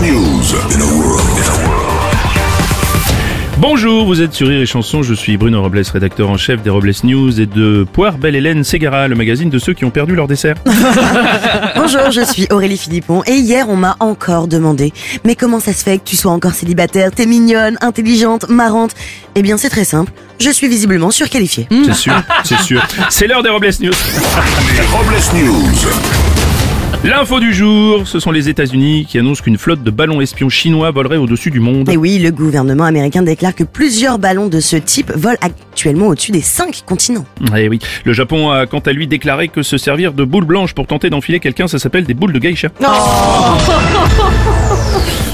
News. In a world. Bonjour, vous êtes sur Rire et Chanson, je suis Bruno Robles, rédacteur en chef des Robles News et de Poire Belle Hélène Ségara, le magazine de ceux qui ont perdu leur dessert. Bonjour, je suis Aurélie Philippon et hier on m'a encore demandé Mais comment ça se fait que tu sois encore célibataire? T'es mignonne, intelligente, marrante Eh bien c'est très simple, je suis visiblement surqualifiée. C'est sûr, c'est sûr. C'est l'heure des Robles News. Les Robles News. L'info du jour, ce sont les États-Unis qui annoncent qu'une flotte de ballons espions chinois volerait au-dessus du monde. Et oui, le gouvernement américain déclare que plusieurs ballons de ce type volent actuellement au-dessus des cinq continents. Eh oui, le Japon a quant à lui déclaré que se servir de boules blanches pour tenter d'enfiler quelqu'un, ça s'appelle des boules de geisha.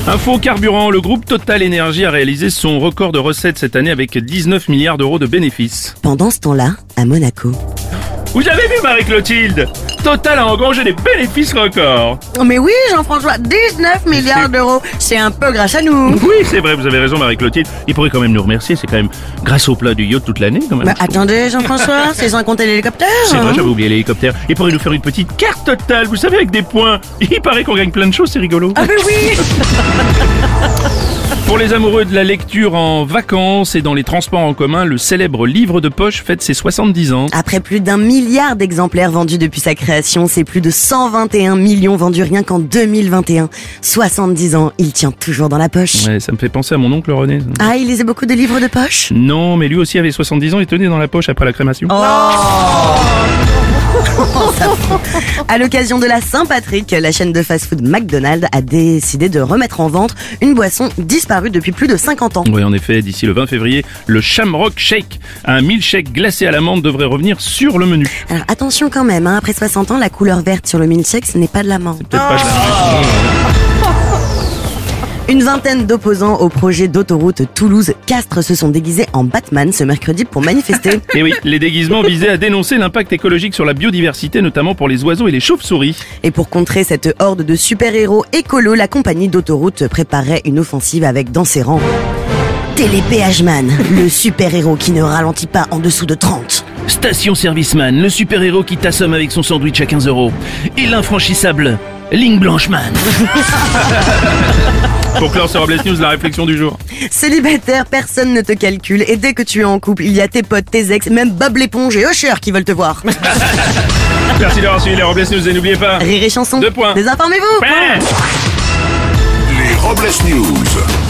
Info carburant, le groupe Total Energy a réalisé son record de recettes cette année avec 19 milliards d'euros de bénéfices. Pendant ce temps-là, à Monaco. Vous avez vu Marie-Clotilde? Total a engrangé des bénéfices records. Oh, Mais oui, Jean-François, 19 milliards d'euros, c'est un peu grâce à nous. Oui, c'est vrai, vous avez raison Marie-Clotilde. Il pourrait quand même nous remercier, c'est quand même grâce au plat du yacht toute l'année quand même. Bah, attendez, Jean-François, c'est sans compter l'hélicoptère. c'est vrai, hein. j'avais oublié l'hélicoptère. Il pourrait nous faire une petite carte totale, vous savez, avec des points. Il paraît qu'on gagne plein de choses, c'est rigolo. Ah mais oui Pour les amoureux de la lecture en vacances et dans les transports en commun, le célèbre livre de poche fête ses 70 ans. Après plus d'un milliard d'exemplaires vendus depuis sa création, c'est plus de 121 millions vendus rien qu'en 2021. 70 ans, il tient toujours dans la poche. Ouais, ça me fait penser à mon oncle René. Ah, il lisait beaucoup de livres de poche? Non, mais lui aussi avait 70 ans et tenait dans la poche après la crémation. À l'occasion de la Saint-Patrick, la chaîne de fast-food McDonald's a décidé de remettre en vente une boisson disparue depuis plus de 50 ans. Oui, en effet, d'ici le 20 février, le Shamrock Shake, un milkshake glacé à l'amande, devrait revenir sur le menu. Alors attention quand même, hein, après 60 ans, la couleur verte sur le milkshake, ce n'est pas de la menthe. Peut-être pas de la- Une vingtaine d'opposants au projet d'autoroute Toulouse-Castres se sont déguisés en Batman ce mercredi pour manifester. Et oui, les déguisements visaient à dénoncer l'impact écologique sur la biodiversité, notamment pour les oiseaux et les chauves-souris. Et pour contrer cette horde de super-héros écolos, la compagnie d'autoroute préparait une offensive avec dans ses rangs Télépéageman, le super-héros qui ne ralentit pas en dessous de 30. Station Serviceman, le super-héros qui t'assomme avec son sandwich à 15 euros. Et l'infranchissable, Ligne Blancheman. Pour clore sur Robles News, la réflexion du jour. Célibataire, personne ne te calcule et dès que tu es en couple, il y a tes potes, tes ex, même Bob l'éponge et Usher qui veulent te voir. Merci d'avoir suivi les Robles News et n'oubliez pas... Rire et chanson. Deux points. Désinformez-vous. Les Robles News.